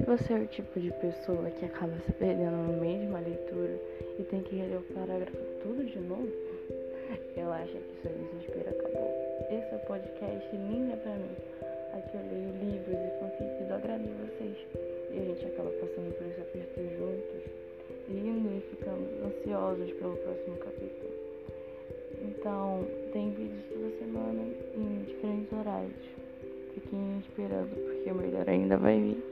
se você é o tipo de pessoa que acaba se perdendo no meio de uma leitura e tem que reler o parágrafo tudo de novo, eu acho que seu é desespero acabou. Esse é o podcast Linda pra mim. Aqui eu leio livros e fanfics do agrado de vocês. E a gente acaba passando por esse aperto juntos, rindo e ficando ansiosos pelo próximo capítulo. Então, tem vídeos toda semana em diferentes horários. Fiquem esperando, porque o melhor ainda vai vir.